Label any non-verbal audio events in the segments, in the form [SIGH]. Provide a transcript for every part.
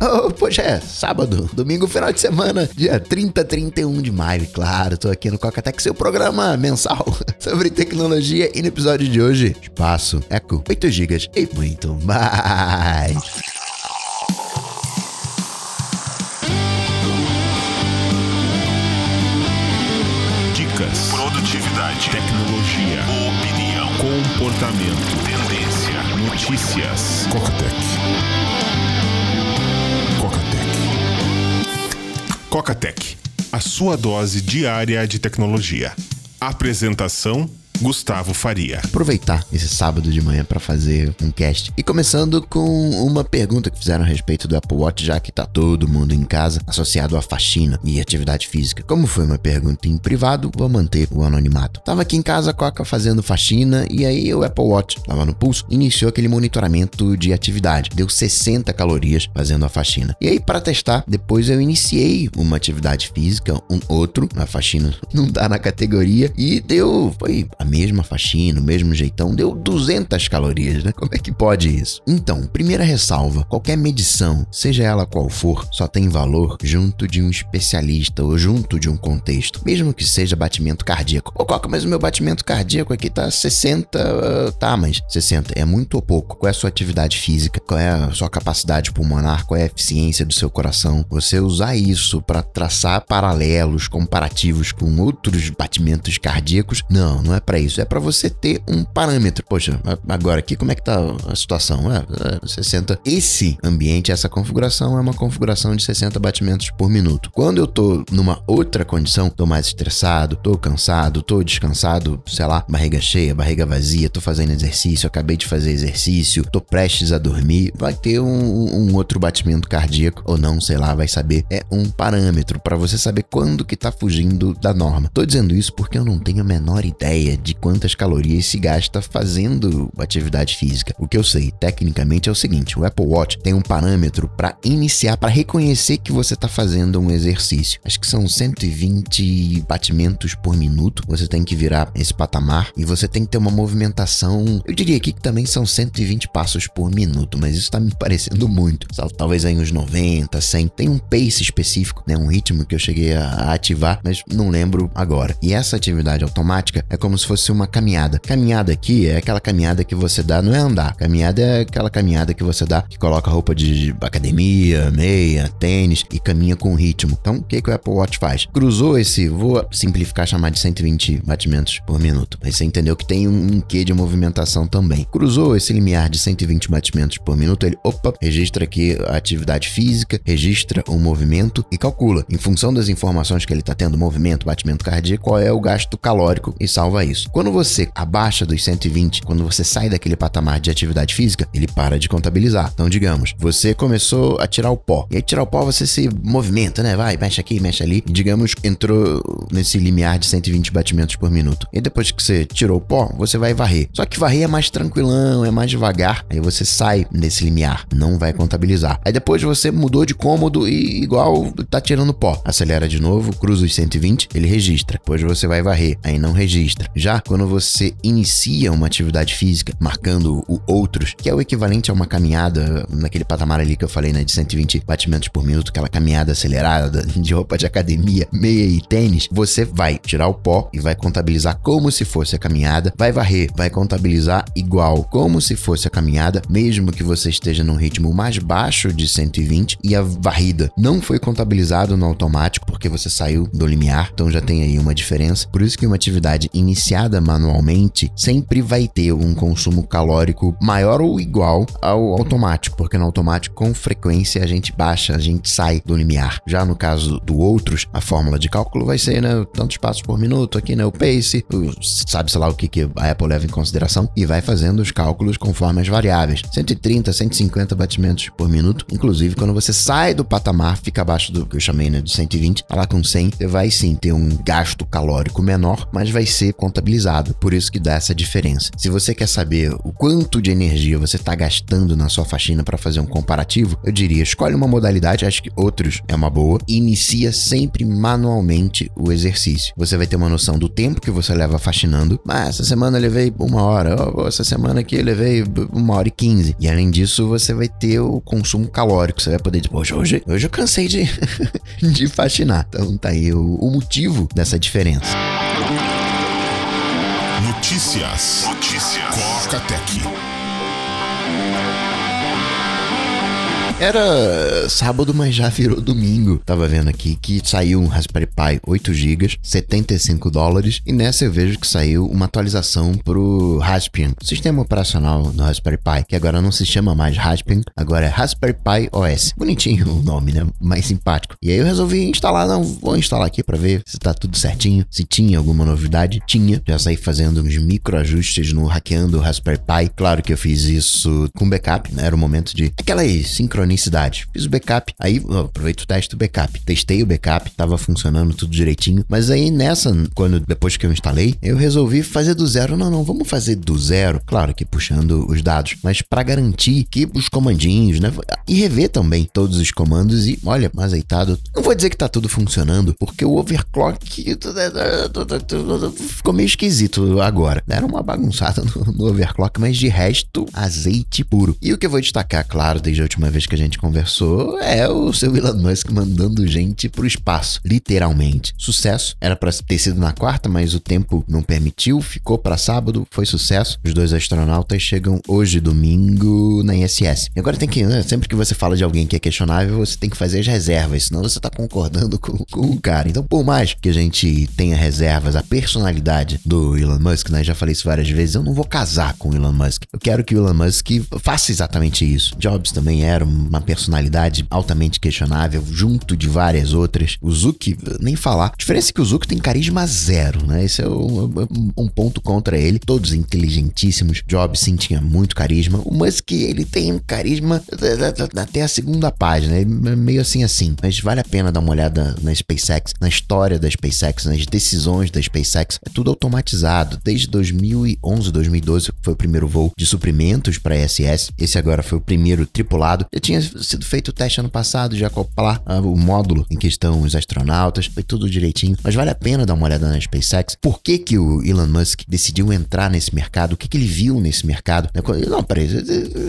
[LAUGHS] Oh, poxa, é sábado, domingo, final de semana, dia 30, 31 de maio. Claro, tô aqui no Cocatec, seu programa mensal [LAUGHS] sobre tecnologia. E no episódio de hoje, espaço, eco, 8 GB e muito mais. Dicas, produtividade, tecnologia, opinião, comportamento, tendência, notícias. Cocatec. Cocatec, a sua dose diária de tecnologia. Apresentação Gustavo Faria. Aproveitar esse sábado de manhã para fazer um cast. E começando com uma pergunta que fizeram a respeito do Apple Watch, já que tá todo mundo em casa, associado à faxina e atividade física. Como foi uma pergunta em privado, vou manter o anonimato. Tava aqui em casa, Coca fazendo faxina, e aí o Apple Watch, tava no pulso, iniciou aquele monitoramento de atividade. Deu 60 calorias fazendo a faxina. E aí, para testar, depois eu iniciei uma atividade física, um outro, a faxina [LAUGHS] não dá na categoria, e deu, foi a mesma faxina, o mesmo jeitão, deu 200 calorias, né? Como é que pode isso? Então, primeira ressalva: qualquer medição, seja ela qual for, só tem valor junto de um especialista ou junto de um contexto, mesmo que seja batimento cardíaco. Ô, Coca, mas o meu batimento cardíaco aqui tá 60, tá, mas 60 é muito ou pouco. Qual é a sua atividade física? Qual é a sua capacidade pulmonar? Qual é a eficiência do seu coração? Você usar isso para traçar paralelos comparativos com outros batimentos cardíacos? Não, não é para isso. É para você ter um parâmetro. Poxa, agora aqui como é que tá a situação? É, é 60. Esse ambiente, essa configuração é uma configuração de 60 batimentos por minuto. Quando eu tô numa outra condição, tô mais estressado, tô cansado, tô descansado, sei lá, barriga cheia, barriga vazia, tô fazendo exercício, acabei de fazer exercício, tô prestes a dormir, vai ter um, um outro batimento cardíaco ou não, sei lá, vai saber. É um parâmetro para você saber quando que tá fugindo da norma. Tô dizendo isso porque eu não tenho a menor ideia de quantas calorias se gasta fazendo atividade física. O que eu sei, tecnicamente, é o seguinte: o Apple Watch tem um parâmetro para iniciar, para reconhecer que você está fazendo um exercício. Acho que são 120 batimentos por minuto. Você tem que virar esse patamar e você tem que ter uma movimentação. Eu diria aqui que também são 120 passos por minuto, mas isso está me parecendo muito. Talvez aí uns 90, 100. Tem um pace específico, né? Um ritmo que eu cheguei a ativar, mas não lembro agora. E essa atividade automática é como se fosse uma caminhada. Caminhada aqui é aquela caminhada que você dá, não é andar. Caminhada é aquela caminhada que você dá, que coloca roupa de academia, meia, tênis e caminha com ritmo. Então, o que, que o Apple Watch faz? Cruzou esse, vou simplificar, chamar de 120 batimentos por minuto. Aí você entendeu que tem um, um quê de movimentação também. Cruzou esse limiar de 120 batimentos por minuto, ele, opa, registra aqui a atividade física, registra o movimento e calcula, em função das informações que ele está tendo, movimento, batimento cardíaco, qual é o gasto calórico e salva isso. Quando você abaixa dos 120, quando você sai daquele patamar de atividade física, ele para de contabilizar. Então, digamos, você começou a tirar o pó. E aí, tirar o pó, você se movimenta, né? Vai, mexe aqui, mexe ali. E, digamos, entrou nesse limiar de 120 batimentos por minuto. E depois que você tirou o pó, você vai varrer. Só que varrer é mais tranquilão, é mais devagar. Aí você sai nesse limiar, não vai contabilizar. Aí depois você mudou de cômodo e igual tá tirando pó. Acelera de novo, cruza os 120, ele registra. Depois você vai varrer, aí não registra. Já quando você inicia uma atividade física, marcando o outros, que é o equivalente a uma caminhada naquele patamar ali que eu falei, né, de 120 batimentos por minuto, aquela caminhada acelerada [LAUGHS] de roupa de academia, meia e tênis, você vai tirar o pó e vai contabilizar como se fosse a caminhada, vai varrer, vai contabilizar igual como se fosse a caminhada, mesmo que você esteja num ritmo mais baixo de 120 e a varrida não foi contabilizado no automático porque você saiu do limiar, então já tem aí uma diferença. Por isso que uma atividade iniciada manualmente sempre vai ter um consumo calórico maior ou igual ao automático, porque no automático com frequência a gente baixa, a gente sai do limiar. Já no caso do outros, a fórmula de cálculo vai ser, né, tantos passos por minuto, aqui né, o pace, sabe sei lá o que, que a Apple leva em consideração e vai fazendo os cálculos conforme as variáveis. 130, 150 batimentos por minuto, inclusive quando você sai do patamar, fica abaixo do que eu chamei né, de 120, tá lá com 100, você vai sim ter um gasto calórico menor, mas vai ser contabilizado. Por isso que dá essa diferença. Se você quer saber o quanto de energia você está gastando na sua faxina para fazer um comparativo, eu diria, escolhe uma modalidade, acho que outros é uma boa, e inicia sempre manualmente o exercício. Você vai ter uma noção do tempo que você leva faxinando, mas essa semana eu levei uma hora, essa semana aqui eu levei uma hora e quinze. E além disso, você vai ter o consumo calórico, você vai poder dizer, hoje, hoje, hoje eu cansei de, [LAUGHS] de faxinar. Então tá aí o, o motivo dessa diferença. Notícias. Notícias. Coca Tech. Era sábado, mas já virou domingo. Tava vendo aqui que saiu um Raspberry Pi 8 GB, 75 dólares, e nessa eu vejo que saiu uma atualização pro Raspbian, sistema operacional do Raspberry Pi, que agora não se chama mais Raspbian, agora é Raspberry Pi OS. Bonitinho o nome, né? Mais simpático. E aí eu resolvi instalar, não, vou instalar aqui para ver se tá tudo certinho, se tinha alguma novidade. Tinha, já saí fazendo uns micro ajustes no hackeando o Raspberry Pi. Claro que eu fiz isso com backup, né? Era o momento de aquela sincronização sincronicidade. Fiz o backup, aí aproveito o teste do backup. Testei o backup, tava funcionando tudo direitinho. Mas aí nessa, quando depois que eu instalei, eu resolvi fazer do zero. Não, não, vamos fazer do zero. Claro que puxando os dados, mas para garantir que os comandinhos, né? E rever também todos os comandos e, olha, azeitado. Não vou dizer que tá tudo funcionando, porque o overclock ficou meio esquisito agora. Era uma bagunçada no, no overclock, mas de resto, azeite puro. E o que eu vou destacar, claro, desde a última vez que a gente conversou é o seu Elon Musk mandando gente pro espaço, literalmente. Sucesso. Era para ter sido na quarta, mas o tempo não permitiu, ficou para sábado, foi sucesso. Os dois astronautas chegam hoje, domingo, na ISS. E agora tem que, né, sempre que você fala de alguém que é questionável, você tem que fazer as reservas, senão você tá concordando [LAUGHS] com, com o cara. Então, por mais que a gente tenha reservas, a personalidade do Elon Musk, né, já falei isso várias vezes, eu não vou casar com o Elon Musk. Eu quero que o Elon Musk faça exatamente isso. Jobs também era um uma personalidade altamente questionável, junto de várias outras. O Zuki, nem falar. A diferença é que o Zuki tem carisma zero, né? Esse é um, um ponto contra ele. Todos inteligentíssimos. Jobs sim tinha muito carisma. O Musk, ele tem carisma até a segunda página. É meio assim assim. Mas vale a pena dar uma olhada na SpaceX, na história da SpaceX, nas decisões da SpaceX. É tudo automatizado. Desde 2011, 2012 foi o primeiro voo de suprimentos para ISS. Esse agora foi o primeiro tripulado. Já tinha tinha sido feito o teste ano passado de acoplar uh, o módulo em que estão os astronautas, foi tudo direitinho, mas vale a pena dar uma olhada na SpaceX. Por que que o Elon Musk decidiu entrar nesse mercado? O que que ele viu nesse mercado? Não, peraí,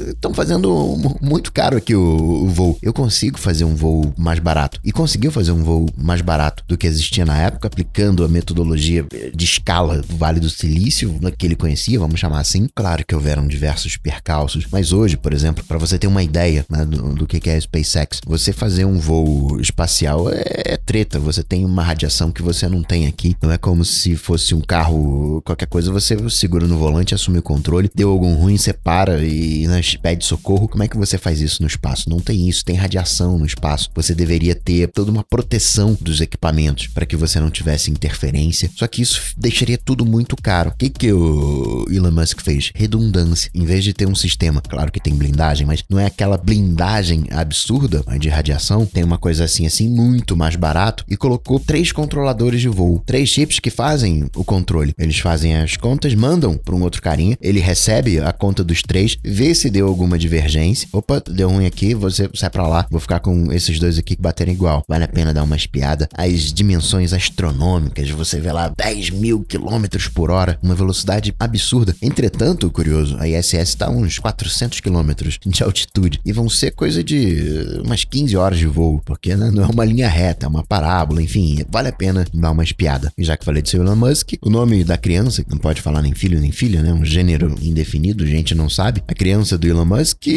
estão fazendo muito caro aqui o, o voo. Eu consigo fazer um voo mais barato. E conseguiu fazer um voo mais barato do que existia na época, aplicando a metodologia de escala do Vale do Silício, que ele conhecia, vamos chamar assim. Claro que houveram diversos percalços, mas hoje, por exemplo, para você ter uma ideia né, do, do, que é a SpaceX. Você fazer um voo espacial é, é, treta, você tem uma radiação que você não tem aqui. Não é como se fosse um carro, qualquer coisa, você segura no volante, assume o controle, deu algum ruim, você para e né, pede socorro. Como é que você faz isso no espaço? Não tem isso, tem radiação no espaço. Você deveria ter toda uma proteção dos equipamentos para que você não tivesse interferência. Só que isso deixaria tudo muito caro. O que, que o Elon Musk fez? Redundância. Em vez de ter um sistema, claro que tem blindagem, mas não é aquela blindagem blindagem absurda de radiação, tem uma coisa assim, assim, muito mais barato, e colocou três controladores de voo. Três chips que fazem o controle. Eles fazem as contas, mandam para um outro carinha, ele recebe a conta dos três, vê se deu alguma divergência. Opa, deu ruim aqui, você sai para lá, vou ficar com esses dois aqui que baterem igual. Vale a pena dar uma espiada. As dimensões astronômicas, você vê lá 10 mil quilômetros por hora, uma velocidade absurda. Entretanto, curioso, a ISS está a uns 400 quilômetros de altitude e vão ser coisa de umas 15 horas de voo, porque né, não é uma linha reta, é uma parábola, enfim, vale a pena dar uma espiada. E já que falei de Elon Musk, o nome da criança, que não pode falar nem filho nem filha, né? Um gênero indefinido, gente não sabe. A criança do Elon Musk,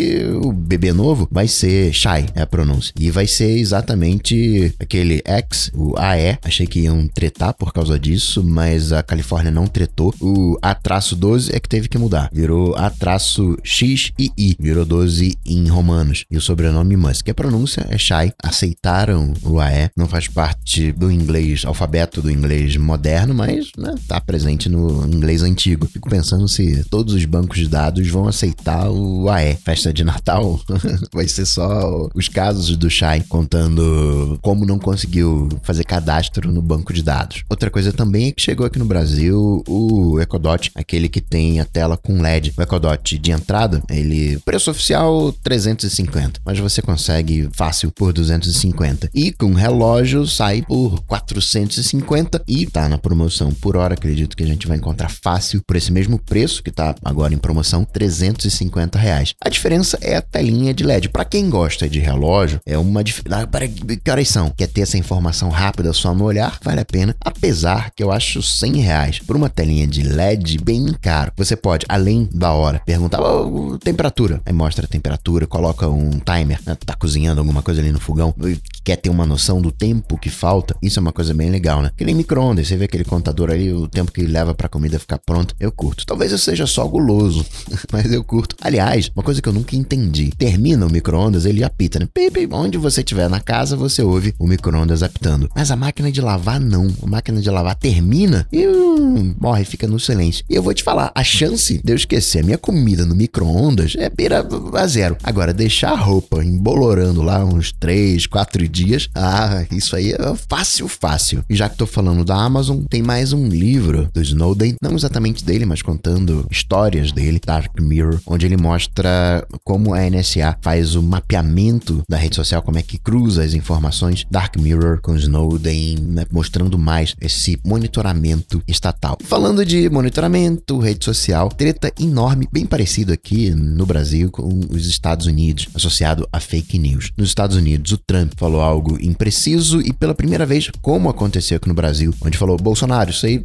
o bebê novo, vai ser Shai, é a pronúncia. E vai ser exatamente aquele X, o AE. Achei que iam tretar por causa disso, mas a Califórnia não tretou. O A-12 é que teve que mudar. Virou A-X e I. Virou 12 em romanos. E o sobrenome Musk. A pronúncia é Shai. Aceitaram o AE, não faz parte do inglês, alfabeto do inglês moderno, mas né, tá presente no inglês antigo. Fico pensando se todos os bancos de dados vão aceitar o AE. Festa de Natal [LAUGHS] vai ser só os casos do Shai contando como não conseguiu fazer cadastro no banco de dados. Outra coisa também é que chegou aqui no Brasil o Ecodot, aquele que tem a tela com LED. O Ecodot de entrada, ele preço oficial 350, mas você consegue fácil por 250. E com relógio sai por 450 e tá na promoção por hora, acredito que a gente vai encontrar fácil por esse mesmo preço que tá agora em promoção, 350 reais. A diferença é a telinha de LED. Para quem gosta de relógio, é uma dificuldade. Para que horas são? Quer ter essa informação rápida só no olhar? Vale a pena. Apesar que eu acho 100 reais por uma telinha de LED bem caro. Você pode, além da hora, perguntar oh, temperatura. Aí mostra a temperatura, coloca um timer, né? tá cozinhando alguma coisa ali no fogão, quer ter uma noção do tempo que falta. Isso é uma coisa bem legal, né? Que nem micro-ondas, você vê aquele contador ali, o tempo que leva pra comida ficar pronta. Eu curto. Talvez eu seja só guloso, [LAUGHS] mas eu curto. Aliás, uma coisa que eu nunca entendi: termina o micro-ondas, ele apita, né? Pipi, onde você estiver na casa, você ouve o micro-ondas apitando. Mas a máquina de lavar, não. A máquina de lavar termina e hum, morre, fica no silêncio. E eu vou te falar: a chance de eu esquecer a minha comida no micro-ondas é beira a zero. Agora, deixar a roupa embolorando lá uns 3, 4 dias, ah, isso aí é fácil, fácil. E já que tô falando da Amazon, tem mais um livro do Snowden, não exatamente dele, mas contando histórias dele, Dark Mirror, onde ele mostra como a NSA faz o mapeamento da rede social, como é que cruza as informações Dark Mirror com Snowden, né, mostrando mais esse monitoramento estatal. Falando de monitoramento, rede social, treta enorme, bem parecido aqui no Brasil com os Estados Unidos, associado a fake news. Nos Estados Unidos, o Trump falou algo impreciso e pela primeira vez, como aconteceu aqui no Brasil, onde falou Bolsonaro, isso aí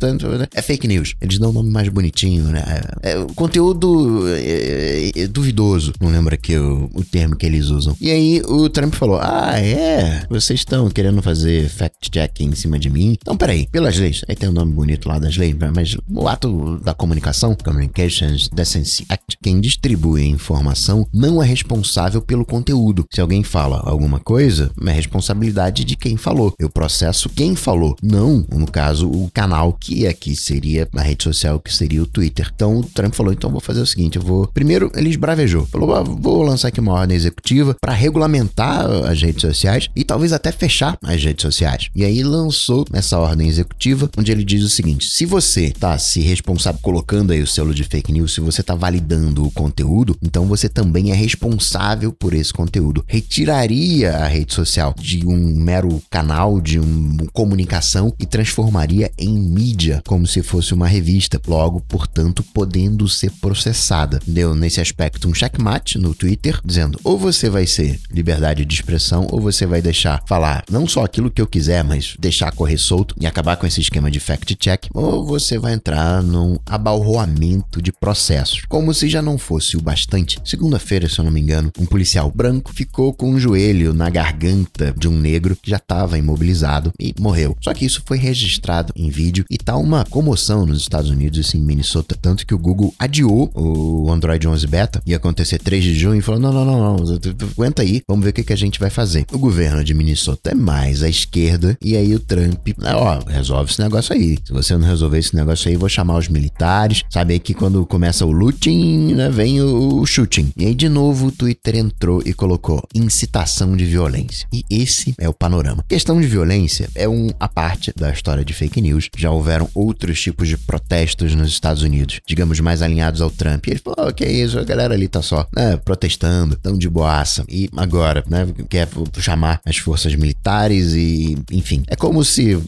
é fake news. Eles dão um nome mais bonitinho, né? É, é conteúdo é, é, duvidoso. Não lembro aqui o, o termo que eles usam. E aí o Trump falou: Ah, é? Vocês estão querendo fazer fact-check em cima de mim? Então, peraí, pelas leis. Aí tem um nome bonito lá das leis, mas o ato da comunicação, Communications Decency Act, quem distribui a informação não é responsável pelo conteúdo. Se alguém fala alguma coisa, é responsabilidade de quem falou. Eu processo quem falou, não, no caso, o canal que aqui seria a rede social, que seria o Twitter. Então o Trump falou: então vou fazer o seguinte, eu vou. Primeiro, ele esbravejou. Falou: ah, vou lançar aqui uma ordem executiva para regulamentar as redes sociais e talvez até fechar as redes sociais. E aí lançou essa ordem executiva, onde ele diz o seguinte: se você tá se responsável, colocando aí o selo de fake news, se você tá validando o conteúdo, então você também é responsável por esse conteúdo. Retiraria a rede social de um mero canal, de uma comunicação e transformaria em mídia, como se fosse uma revista, logo, portanto, podendo ser processada. Deu nesse aspecto um checkmate no Twitter, dizendo ou você vai ser liberdade de expressão ou você vai deixar falar não só aquilo que eu quiser, mas deixar correr solto e acabar com esse esquema de fact-check, ou você vai entrar num abalroamento de processos. Como se já não fosse o bastante, segunda-feira, se eu não me engano, um policial branco ficou com um joelho na garganta de um negro que já estava imobilizado e morreu. Só que isso foi registrado em vídeo e tá uma comoção nos Estados Unidos, assim, em Minnesota, tanto que o Google adiou o Android 11 Beta, ia acontecer 3 de junho, e falou: não, não, não, não, aguenta aí, vamos ver o que, a gente vai fazer. O governo de Minnesota é mais à esquerda, e aí o Trump, ó, resolve esse negócio aí. Se você não resolver esse negócio aí, vou chamar os militares. Sabe que quando começa o looting, né, vem o, o shooting. E aí, de novo, o Twitter entrou e colocou incitação de violência. E esse é o panorama. Questão de violência é um a parte da história de fake news. Já houveram outros tipos de protestos nos Estados Unidos, digamos, mais alinhados ao Trump. E ele falou: oh, que é isso, a galera ali tá só né, protestando, tão de boaça. E agora, né, quer chamar as forças militares e, enfim. É como se uh,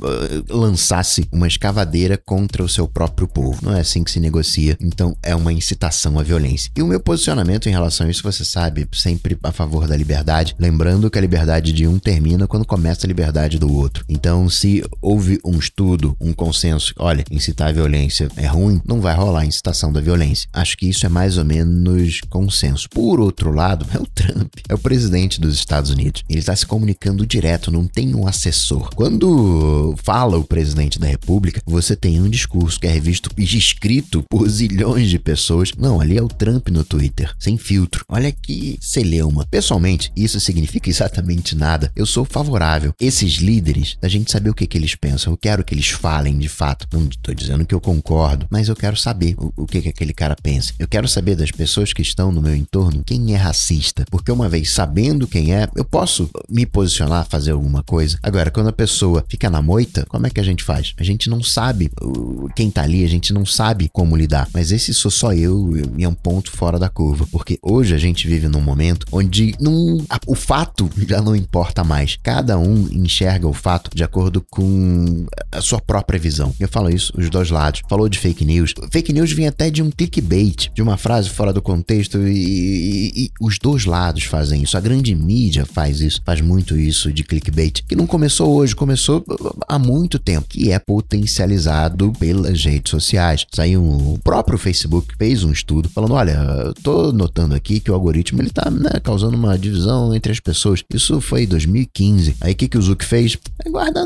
lançasse uma escavadeira contra o seu próprio povo. Não é assim que se negocia. Então, é uma incitação à violência. E o meu posicionamento em relação a isso, você sabe, sempre a favor da liberdade. Lembrando que a liberdade de um termina quando começa a liberdade do outro. Então, se houve um estudo, um consenso, olha, incitar a violência é ruim, não vai rolar incitação da violência. Acho que isso é mais ou menos consenso. Por outro lado, [LAUGHS] é o Trump, é o presidente dos Estados Unidos. Ele está se comunicando direto, não tem um assessor. Quando fala o presidente da República, você tem um discurso que é revisto e escrito por zilhões de pessoas. Não, ali é o Trump no Twitter, sem filtro. Olha que celeuma. Pessoalmente, isso significa exatamente nada. Eu sou favorável. Esses líderes, da gente saber o que, que eles pensam. Eu quero que eles falem de fato. Não estou dizendo que eu concordo, mas eu quero saber o, o que, que aquele cara pensa. Eu quero saber das pessoas que estão no meu entorno quem é racista. Porque uma vez sabendo quem é, eu posso me posicionar, fazer alguma coisa. Agora, quando a pessoa fica na moita, como é que a gente faz? A gente não sabe quem tá ali, a gente não sabe como lidar. Mas esse sou só eu e é um ponto fora da curva. Porque hoje a gente vive num momento onde não, a, o fato já não importa mais. Cada um enxerga o fato de acordo com a sua própria visão. Eu falo isso, os dois lados. Falou de fake news. Fake news vem até de um clickbait, de uma frase fora do contexto, e, e, e os dois lados fazem isso. A grande mídia faz isso, faz muito isso de clickbait, que não começou hoje, começou há muito tempo, que é potencializado pelas redes sociais. Saiu o próprio Facebook fez um estudo falando, olha, tô notando aqui que o algoritmo ele tá né, causando uma divisão entre as pessoas. Isso foi em 2015. Aí o que, que o Zuck fez? Guarda,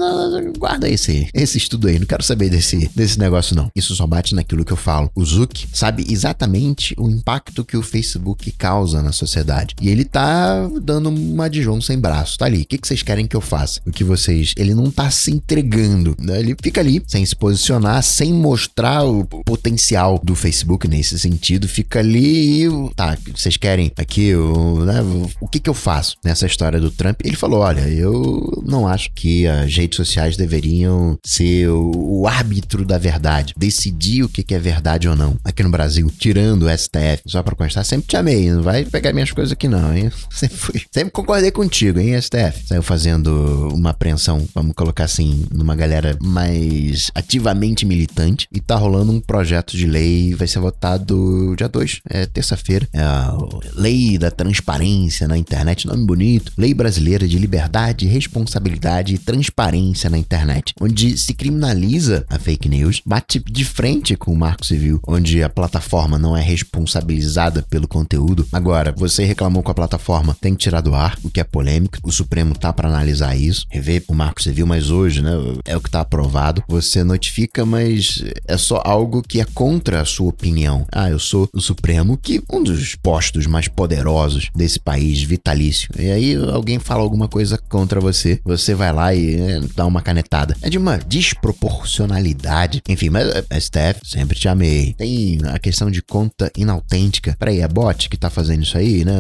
guarda esse, esse estudo aí, não quero saber desse, desse negócio não. Isso só bate naquilo que eu falo. O Zuck sabe exatamente o impacto que o Facebook causa na sociedade. E ele tá dando uma de João sem braço. Tá ali. O que, que vocês querem que eu faça? O que vocês. Ele não tá se entregando. Né? Ele fica ali, sem se posicionar, sem mostrar o potencial do Facebook nesse sentido. Fica ali e. Tá, vocês querem aqui o. Né, o que, que eu faço nessa história do Trump? Ele falou: olha, eu não acho as redes sociais deveriam ser o, o árbitro da verdade, decidir o que, que é verdade ou não. Aqui no Brasil, tirando o STF, só pra constar, sempre te amei, não vai pegar minhas coisas aqui não, hein? [LAUGHS] Sempre fui. Sempre concordei contigo, hein, STF? Saiu fazendo uma apreensão, vamos colocar assim, numa galera mais ativamente militante e tá rolando um projeto de lei, vai ser votado dia 2, é terça-feira. É a Lei da Transparência na Internet, nome bonito. Lei Brasileira de Liberdade, Responsabilidade e Transparência na Internet, onde se criminaliza a fake news, bate de frente com o Marco Civil, onde a plataforma não é responsabilizada pelo conteúdo. Agora, você reclamou com a plataforma, tem que tirar do ar, o que é polêmico. O Supremo tá para analisar isso, rever o Marco Civil, mas hoje, né, é o que tá aprovado. Você notifica, mas é só algo que é contra a sua opinião. Ah, eu sou o Supremo, que um dos postos mais poderosos desse país, vitalício. E aí alguém fala alguma coisa contra você, você vai lá e é, dá uma canetada. É de uma desproporcionalidade. Enfim, mas é, STF, sempre te amei. Tem a questão de conta inautêntica. Peraí, é bot que tá fazendo isso aí, né?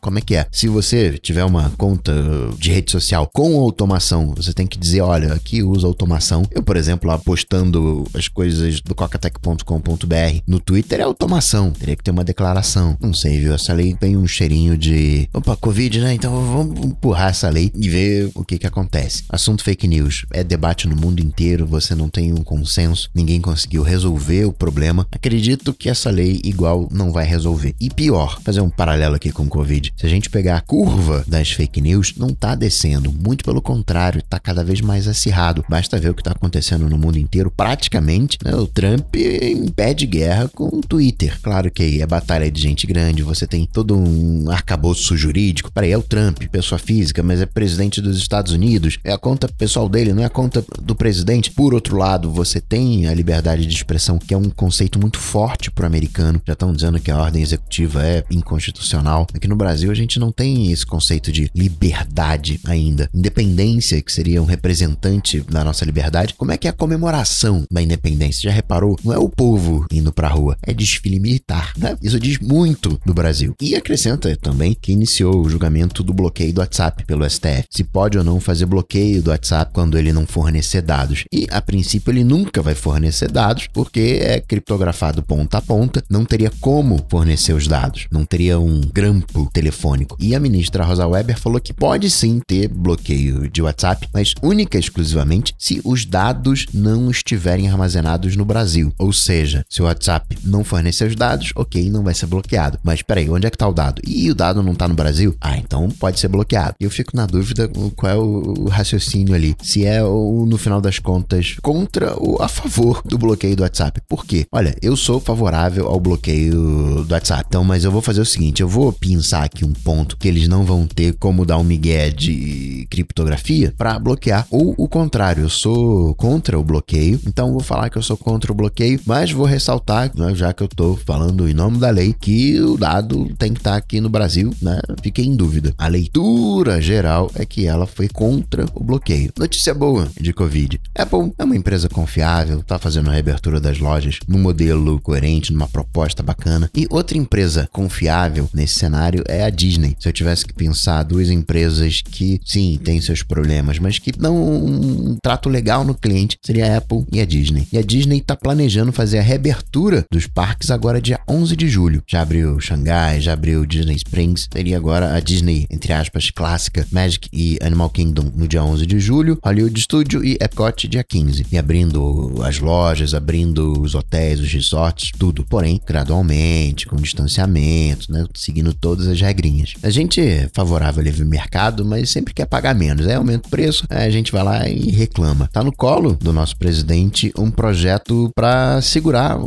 Como é que é? Se você tiver uma conta de rede social com automação, você tem que dizer, olha, aqui usa automação. Eu, por exemplo, lá postando as coisas do cocatec.com.br no Twitter é automação. Teria que ter uma declaração. Não sei, viu? Essa lei tem um cheirinho de. Opa, Covid, né? Então vamos empurrar essa lei e ver o que que acontece. Assunto fake news. É debate no mundo inteiro, você não tem um consenso, ninguém conseguiu resolver o problema. Acredito que essa lei igual não vai resolver. E pior, fazer um paralelo aqui com o Covid. Se a gente pegar a curva das fake news, não tá descendo. Muito pelo contrário, tá cada vez mais acirrado. Basta ver o que tá acontecendo no mundo inteiro. Praticamente, né, o Trump impede guerra com o Twitter. Claro que aí é batalha de gente grande, você tem todo um arcabouço jurídico. Peraí, é o Trump, pessoa física, mas é presidente dos Estados Unidos. É a conta pessoal dele, não é a conta do presidente. Por outro lado, você tem a liberdade de expressão, que é um conceito muito forte pro americano. Já estão dizendo que a ordem executiva é inconstitucional. Aqui no Brasil a gente não tem esse conceito de liberdade ainda. Independência, que seria um representante da nossa liberdade. Como é que é a comemoração da independência? Já reparou? Não é o povo indo pra rua, é desfile militar. Né? Isso diz muito do Brasil. E acrescenta também que iniciou o julgamento do bloqueio do WhatsApp pelo STF. Se pode ou não fazer bloqueio bloqueio do WhatsApp quando ele não fornecer dados. E a princípio ele nunca vai fornecer dados porque é criptografado ponta a ponta, não teria como fornecer os dados, não teria um grampo telefônico. E a ministra Rosa Weber falou que pode sim ter bloqueio de WhatsApp, mas única e exclusivamente se os dados não estiverem armazenados no Brasil. Ou seja, se o WhatsApp não fornecer os dados, ok, não vai ser bloqueado. Mas peraí, onde é que está o dado? E o dado não está no Brasil? Ah, então pode ser bloqueado. Eu fico na dúvida qual é o raciocínio ali. Se é, no final das contas, contra ou a favor do bloqueio do WhatsApp. Por quê? Olha, eu sou favorável ao bloqueio do WhatsApp. Então, mas eu vou fazer o seguinte: eu vou pensar aqui um ponto que eles não vão ter como dar um migué de criptografia para bloquear. Ou o contrário, eu sou contra o bloqueio. Então, vou falar que eu sou contra o bloqueio, mas vou ressaltar, né, já que eu tô falando em nome da lei, que o dado tem que estar tá aqui no Brasil, né? Fiquei em dúvida. A leitura geral é que ela foi contra o bloqueio. Notícia boa de Covid. Apple é uma empresa confiável, tá fazendo a reabertura das lojas num modelo coerente, numa proposta bacana. E outra empresa confiável nesse cenário é a Disney. Se eu tivesse que pensar duas empresas que, sim, têm seus problemas, mas que dão um trato legal no cliente, seria a Apple e a Disney. E a Disney está planejando fazer a reabertura dos parques agora dia 11 de julho. Já abriu Xangai, já abriu Disney Springs, seria agora a Disney, entre aspas, clássica, Magic e Animal Kingdom no dia 11 de julho, Hollywood Studio e Epcot dia 15. E abrindo as lojas, abrindo os hotéis, os resorts, tudo. Porém, gradualmente, com distanciamento, né? Seguindo todas as regrinhas. A gente é favorável ao livre mercado, mas sempre quer pagar menos. Aí aumenta o preço, a gente vai lá e reclama. Tá no colo do nosso presidente um projeto para segurar,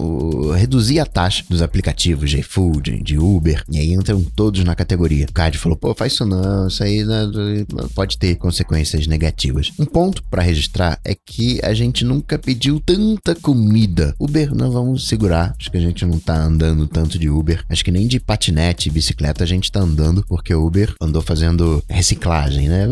reduzir a taxa dos aplicativos de iFood, de Uber. E aí entram todos na categoria. O Card falou: pô, faz isso não, isso aí né, pode ter consequências negativas. Um ponto para registrar é que a gente nunca pediu tanta comida. Uber, não vamos segurar. Acho que a gente não tá andando tanto de Uber. Acho que nem de patinete e bicicleta a gente tá andando, porque o Uber andou fazendo reciclagem, né?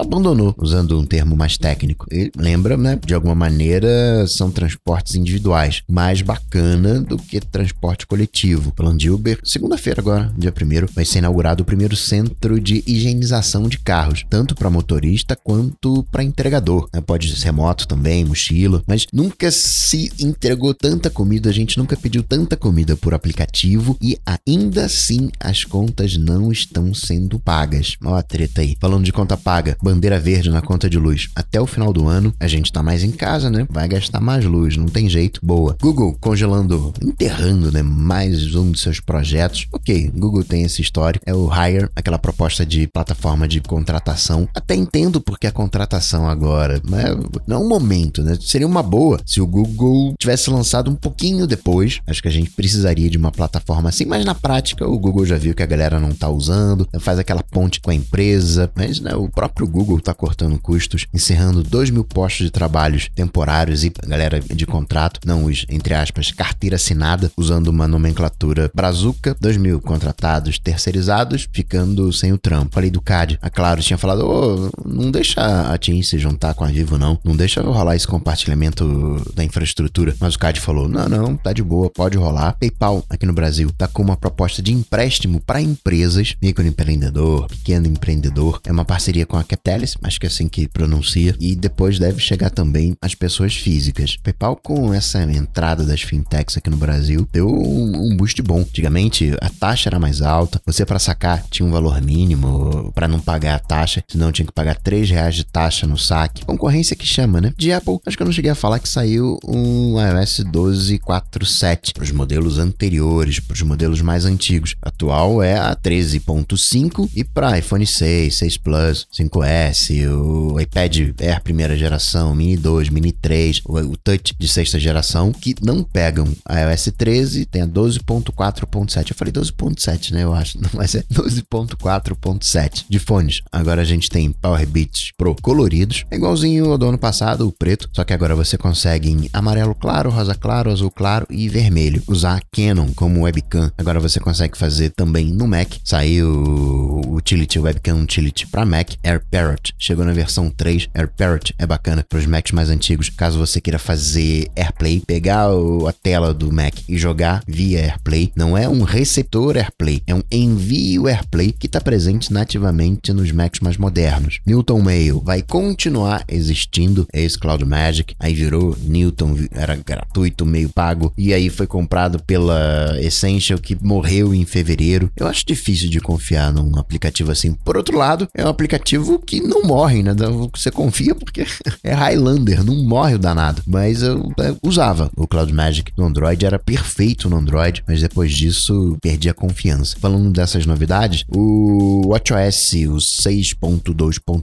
Abandonou, usando um termo mais técnico. E lembra, né? De alguma maneira, são transportes individuais. Mais bacana do que transporte coletivo. Falando de Uber, segunda-feira agora, dia 1 vai ser inaugurado o primeiro centro de higienização de carros, tanto para motorista quanto para entregador. Né? Pode ser remoto também, mochila, mas nunca se entregou tanta comida, a gente nunca pediu tanta comida por aplicativo e ainda assim as contas não estão sendo pagas. Ó a treta aí. Falando de conta paga, bandeira verde na conta de luz. Até o final do ano, a gente tá mais em casa, né? Vai gastar mais luz, não tem jeito. Boa. Google congelando, enterrando, né? Mais um de seus projetos. Ok, Google tem esse histórico. É o Hire, aquela proposta de plataforma de contratação. Até entendo porque a contratação agora, né? Não é um momento, né? Seria uma boa se o Google tivesse lançado um pouquinho depois. Acho que a gente precisaria de uma plataforma assim, mas na prática o Google já viu que a galera não tá usando, faz aquela ponte com a empresa, mas né, o próprio Google tá cortando custos, encerrando 2 mil postos de trabalhos temporários e galera de contrato, não os, entre aspas, carteira assinada, usando uma nomenclatura brazuca, 2 mil contratados terceirizados, ficando sem o trampo. Falei do CAD, a Claro tinha falado, oh, não deixa a TIM se juntar com a Vivo não, não deixa rolar esse compartilhamento da infraestrutura. Mas o CAD falou, não, não, tá de boa, pode rolar. PayPal aqui no Brasil tá com uma proposta de empréstimo para empresas, microempreendedor, pequeno empreendedor. É uma parceria com a Capitalis, acho que é assim que pronuncia, e depois deve chegar também às pessoas físicas. PayPal com essa entrada das fintechs aqui no Brasil deu um, um boost bom. Antigamente a taxa era mais alta, você para sacar tinha um valor mínimo para não pagar a taxa, senão tinha que pagar 3 reais de taxa no saque. Concorrência que chama, né? De Apple, acho que eu não cheguei a falar que saiu um iOS 12.4.7 para os modelos anteriores, para os modelos mais antigos. Atual é a 13.5 e para iPhone 6, 6 Plus, 5S, o iPad Air primeira geração, Mini 2, Mini 3, o, Touch de sexta geração, que não pegam a iOS 13, tem a 12.4.7. Eu falei 12.7, né? Eu acho, [LAUGHS] mas é 12.4.7 de fones. Agora a gente tem Power Beats Pro coloridos, é igualzinho ao do ano passado, o preto, só que agora você consegue em amarelo claro, rosa claro, azul claro e vermelho. Usar Canon como webcam. Agora você consegue fazer também no Mac. Saiu o Utility Webcam Utility para Mac. Air Parrot chegou na versão 3. Air Parrot é bacana para os Macs mais antigos. Caso você queira fazer AirPlay, pegar a tela do Mac e jogar via AirPlay. Não é um receptor AirPlay, é um envio AirPlay que está presente nativamente nos Macs mais modernos. Newton Mail vai continuar existindo, esse Cloud Magic, aí virou Newton, era gratuito, meio pago, e aí foi comprado pela Essential que morreu em fevereiro. Eu acho difícil de confiar num aplicativo assim. Por outro lado, é um aplicativo que não morre, né? Você confia porque [LAUGHS] é Highlander, não morre o danado. Mas eu, eu usava o Cloud Magic no Android, era perfeito no Android, mas depois disso perdi a confiança. Falando dessas novidades, o WatchOS, o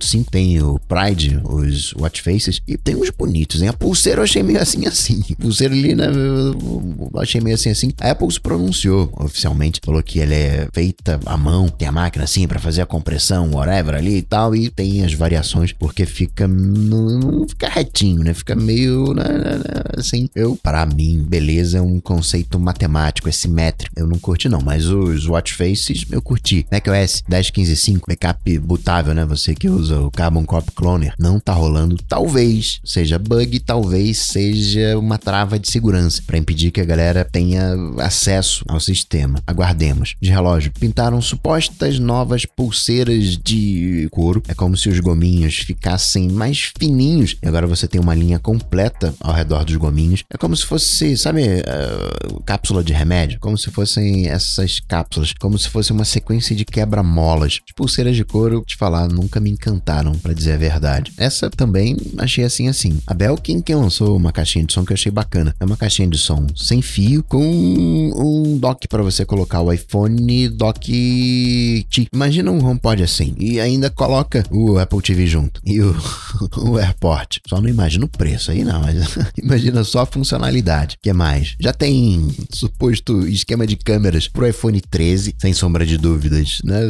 6.2.5, tem o Pride, os Watch Faces, e tem uns bonitos, hein? A pulseira eu achei meio assim assim. A [LAUGHS] pulseira ali, né? Eu achei meio assim assim. A Apple se pronunciou oficialmente, falou que ela é feita à mão, tem a máquina assim para fazer a compressão, whatever ali e tal, e tem as variações, porque fica. Não fica retinho, né? Fica meio. Né, né, né, assim. Eu, para mim, beleza é um conceito matemático, é simétrico. Eu não curti, não, mas os Watch Faces eu curti. macOS 10.15.5, backup bootável, né? Você que usa o Carbon Copy Cloner, não tá rolando. Talvez seja bug, talvez seja uma trava de segurança para impedir que a galera tenha acesso ao sistema. Aguardemos. De relógio, pintaram supostas novas pulseiras de couro. É como se os gominhos ficassem mais fininhos e agora você tem uma linha completa ao redor dos gominhos. É como se fosse, sabe, uh, cápsula de remédio? Como se fossem essas cápsulas, como se fosse uma sequência de quebra-molas. As pulseiras de couro, te falar, nunca me encantaram, para dizer a verdade. Essa também achei assim assim. A Belkin que lançou uma caixinha de som que eu achei bacana. É uma caixinha de som sem fio com um dock para você colocar o iPhone dock T. Imagina um HomePod assim e ainda coloca o Apple TV junto e o, [LAUGHS] o AirPort. Só não imagina o preço aí não, mas [LAUGHS] imagina só a funcionalidade. que mais? Já tem suposto esquema de câmeras pro iPhone 13, sem sombra de dúvidas, né?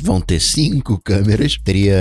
Vão ter cinco câmeras. Teria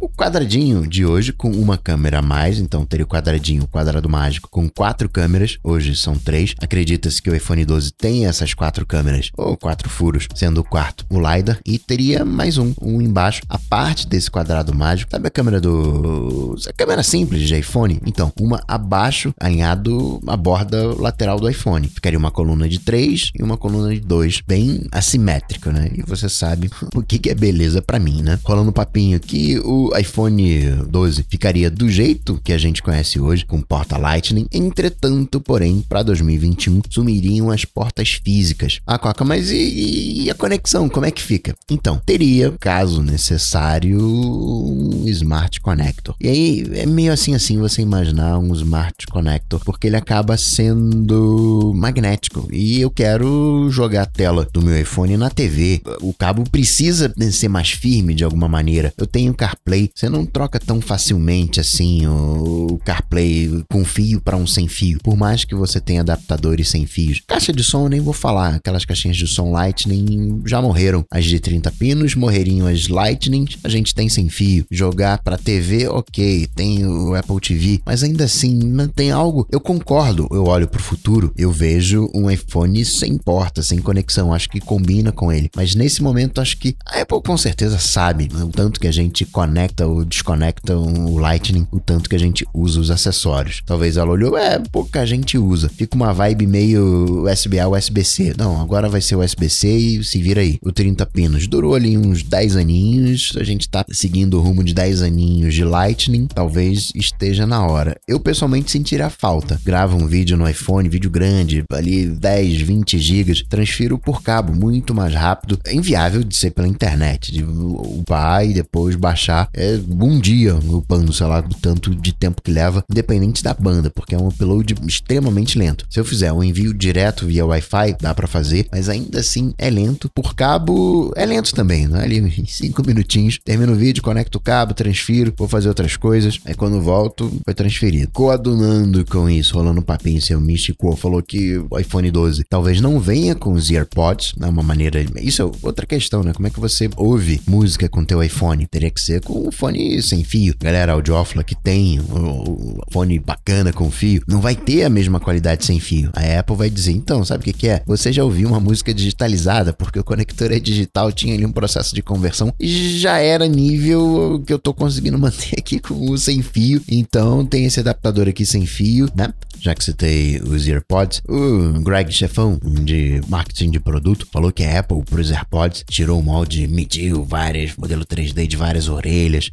o quadradinho de hoje com uma câmera a mais, então teria o quadradinho, o quadrado mágico com quatro câmeras. Hoje são três. Acredita-se que o iPhone 12 tem essas quatro câmeras ou quatro furos, sendo o quarto o LiDAR e teria mais um, um embaixo, a parte desse quadrado mágico. Sabe a câmera do a câmera simples de iPhone? Então, uma abaixo, alinhado à borda lateral do iPhone. Ficaria uma coluna de três e uma coluna de dois, bem assimétrico, né? E você sabe [LAUGHS] o que, que é beleza para mim, né? Rolando um papinho que o iPhone 12 ficaria do jeito que a gente conhece hoje, com porta Lightning. Entretanto, porém, para 2021 sumiriam as portas físicas. Ah, Coca, mas e, e a conexão? Como é que fica? Então, teria, caso necessário, um Smart Connector. E aí é meio assim assim você imaginar um Smart Connector, porque ele acaba sendo magnético. E eu quero jogar a tela do meu iPhone na TV. O cabo precisa ser mais firme de alguma maneira. Eu tenho CarPlay, você não troca tão facilmente assim o CarPlay com fio para um sem fio, por mais que você tenha adaptadores sem fios. Caixa de som nem vou falar, aquelas caixinhas de som Lightning já morreram. As de 30 pinos morreriam as Lightning, a gente tem sem fio. Jogar para TV, ok, tem o Apple TV, mas ainda assim, tem algo. Eu concordo, eu olho pro futuro, eu vejo um iPhone sem porta, sem conexão, acho que combina com ele. Mas nesse momento, acho que a Apple com certeza sabe o tanto que a gente conecta ou desconecta o Lightning, o tanto que a gente usa os acessórios. Talvez ela olhou, é, pouca gente usa. Fica uma vibe meio USB-A, USB-C. Não, agora vai ser USB-C e se vira aí. O 30 pinos durou ali uns 10 aninhos, a gente tá seguindo o rumo de 10 aninhos de Lightning, talvez esteja na hora. Eu pessoalmente sentiria falta. Gravo um vídeo no iPhone, vídeo grande, ali 10, 20 gigas, transfiro por cabo, muito mais rápido. É inviável de ser pela internet, de upar e depois baixar. É um dia upando, sei lá, o tanto de tempo que leva, independente da banda, porque é um upload extremamente lento. Se eu fizer um envio direto via Wi-Fi, dá para fazer, mas ainda assim é lento. Por cabo, é lento também, né? Ali em 5 minutinhos, termino o vídeo, conecto o cabo, transfiro, vou fazer outras coisas. Aí quando volto, foi transferido. Coadunando com isso, rolando um papinho, seu Místico falou que o iPhone 12 talvez não venha com os AirPods, né? Uma maneira. Isso é outra questão, né? Como é que você ouve música com teu iPhone? Teria que ser com um fone sem fio. Galera audiófila que tem o fone bacana com fio, não vai ter a mesma qualidade sem fio. A Apple vai dizer, então, sabe o que, que é? Você já ouviu uma música digitalizada, porque o conector é digital, tinha ali um processo de conversão já era nível que eu tô conseguindo [LAUGHS] manter aqui com o sem fio. Então tem esse adaptador aqui sem fio, né? Já que citei os AirPods, o Greg Chefão, de marketing de produto, falou que a Apple, para os AirPods, tirou o molde, mediu várias, modelo 3D de várias orelhas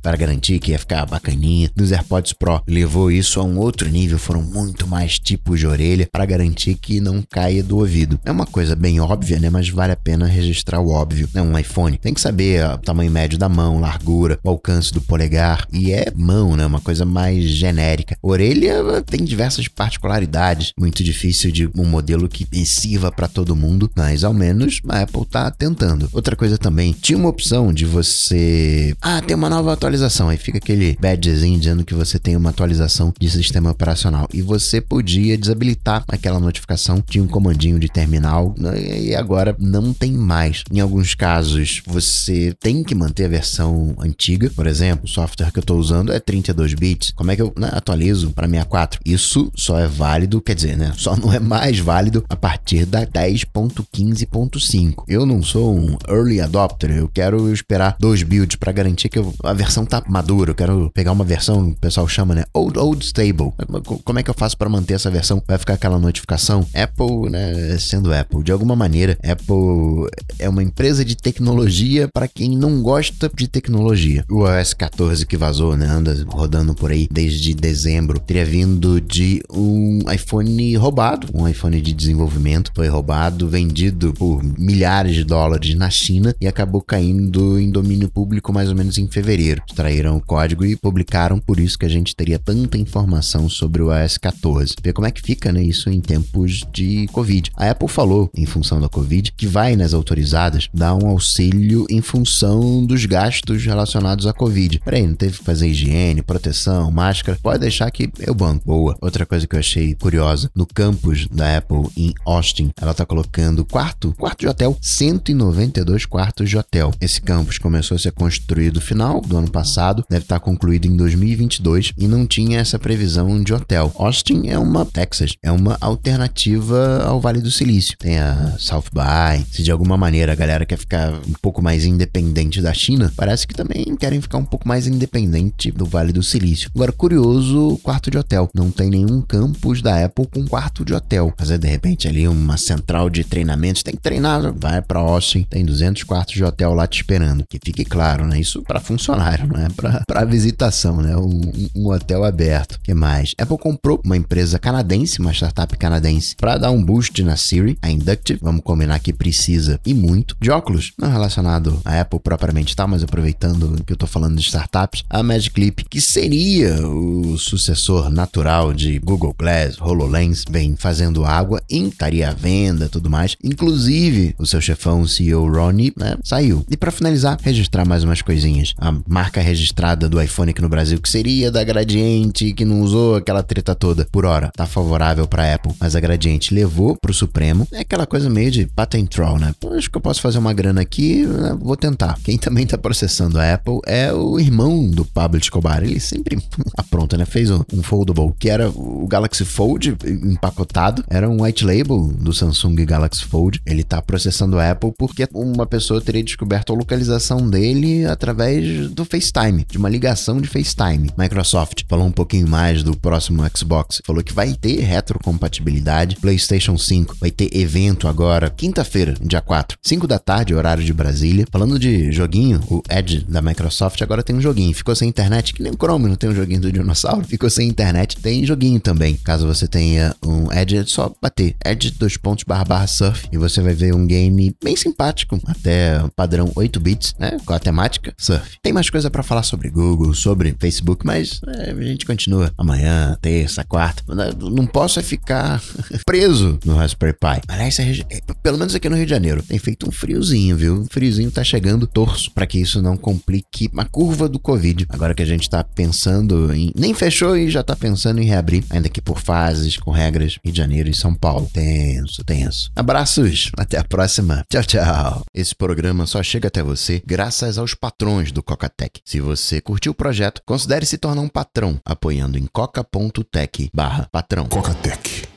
para garantir que ia ficar bacaninha. Dos AirPods Pro levou isso a um outro nível, foram muito mais tipos de orelha para garantir que não caia do ouvido. É uma coisa bem óbvia, né? Mas vale a pena registrar o óbvio. É um iPhone. Tem que saber o tamanho médio da mão, largura, o alcance do polegar. E é mão, né? Uma coisa mais genérica. Orelha tem diversas particularidades. Muito difícil de um modelo que sirva para todo mundo, mas ao menos a Apple tá tentando. Outra coisa também, tinha uma opção de você. Ah, tem uma nova atualização. Aí fica aquele badgezinho dizendo que você tem uma atualização de sistema operacional. E você podia desabilitar aquela notificação. Tinha um comandinho de terminal e agora não tem mais. Em alguns casos, você tem que manter a versão antiga. Por exemplo, o software que eu estou usando é 32 bits. Como é que eu né, atualizo para 64? Isso só é válido, quer dizer, né? Só não é mais válido a partir da 10.15.5. Eu não sou um early adopter, eu quero esperar dois builds para garantir que eu, a versão tá madura. Eu quero pegar uma versão, o pessoal chama, né? Old, old stable. Como é que eu faço para manter essa versão? Vai ficar aquela notificação? Apple, né? Sendo Apple, de alguma maneira, Apple é uma empresa de tecnologia para quem não gosta de tecnologia. O OS 14 que vazou, né? Anda rodando por aí desde dezembro, teria vindo de um iPhone roubado, um iPhone de desenvolvimento. Foi roubado, vendido por milhares de dólares na China e acabou caindo em domínio público mais ou menos em fevereiro. Extraíram o código e publicaram, por isso que a gente teria tanta informação sobre o iOS 14. Ver como é que fica, né, isso em tempos de Covid. A Apple falou, em função da Covid, que vai nas autorizadas dar um auxílio em função dos gastos relacionados à Covid. Peraí, não teve que fazer higiene, proteção, máscara? Pode deixar que eu banco. Boa. Outra coisa que eu achei curiosa, no campus da Apple em Austin, ela tá colocando quarto, quarto de hotel, 192 quartos de hotel. Esse campus começou a ser construído no final do ano passado, deve estar concluído em 2022 e não tinha essa previsão de hotel. Austin é uma Texas, é uma alternativa ao Vale do Silício. Tem a South by, se de alguma maneira a galera quer ficar um pouco mais independente da China, parece que também querem ficar um pouco mais independente do Vale do Silício. Agora, curioso, quarto de hotel. Não tem nenhum campus da Apple com quarto de hotel. É de repente ali uma central de treinamentos, tem que treinar, vai para Austin, tem 200 quartos de hotel lá te esperando. Que fique claro, né? Isso para funcionário, não é para visitação, né? Um, um hotel aberto. que mais? Apple comprou uma empresa canadense, uma startup canadense, para dar um boost na Siri, a Inductive, vamos combinar que precisa e muito, de óculos, não relacionado à Apple propriamente tal, mas aproveitando que eu tô falando de startups, a Magic Leap, que seria o sucessor natural de Google Glass, HoloLens, bem, fazendo água, estaria à venda tudo mais. Inclusive, o seu chefão, o CEO Ronnie, né, saiu. E para finalizar, registrar mais umas coisinhas. A marca registrada do iPhone aqui no Brasil, que seria da Gradiente, que não usou aquela treta toda, por hora, tá favorável para Apple, mas a Gradiente levou pro Supremo. É aquela coisa meio de patent troll, né? Pô, acho que eu posso fazer uma grana aqui, né? vou tentar. Quem também tá processando a Apple é o irmão do Pablo Escobar. Ele sempre [LAUGHS] apronta, né? Fez um, um foldable, que era o Galaxy Fold empacotado, era um white label do Samsung Galaxy Fold. Ele tá processando a Apple porque uma pessoa teria descoberto a localização dele através do FaceTime, de uma ligação de FaceTime. Microsoft falou um pouquinho mais do próximo Xbox, falou que vai ter retrocompatibilidade. PlayStation 5 vai ter evento agora, quinta-feira, dia 4, 5 da tarde, horário de Brasília. Falando de joguinho, o Edge da Microsoft agora tem um joguinho. Ficou sem internet, que nem o Chrome não tem um joguinho do dinossauro. Ficou sem internet, tem joguinho também. Caso você tenha um Edge, é só bater Edge dois pontos barra barra surf e você vai ver um game bem simpático, até padrão 8 bits, né? Com a temática surf. Tem mais coisa para falar sobre Google, sobre Facebook, mas é, a gente continua amanhã, terça, quarta. Não posso é ficar [LAUGHS] preso no Raspberry Pi. Aliás, é, pelo menos aqui no Rio de Janeiro, tem feito um friozinho, viu? O friozinho tá chegando, torço para que isso não complique a curva do Covid. Agora que a gente tá pensando em. Nem fechou e já tá pensando em reabrir, ainda que por fases, com regras, Rio de Janeiro e São Paulo. Tenso, tenso. Abraços, até a próxima. Tchau, tchau. Esse programa só chega até você graças aos patrões do Cocatec. Se você curtiu o projeto, considere se tornar um patrão apoiando em coca.tech barra patrão. Cocatec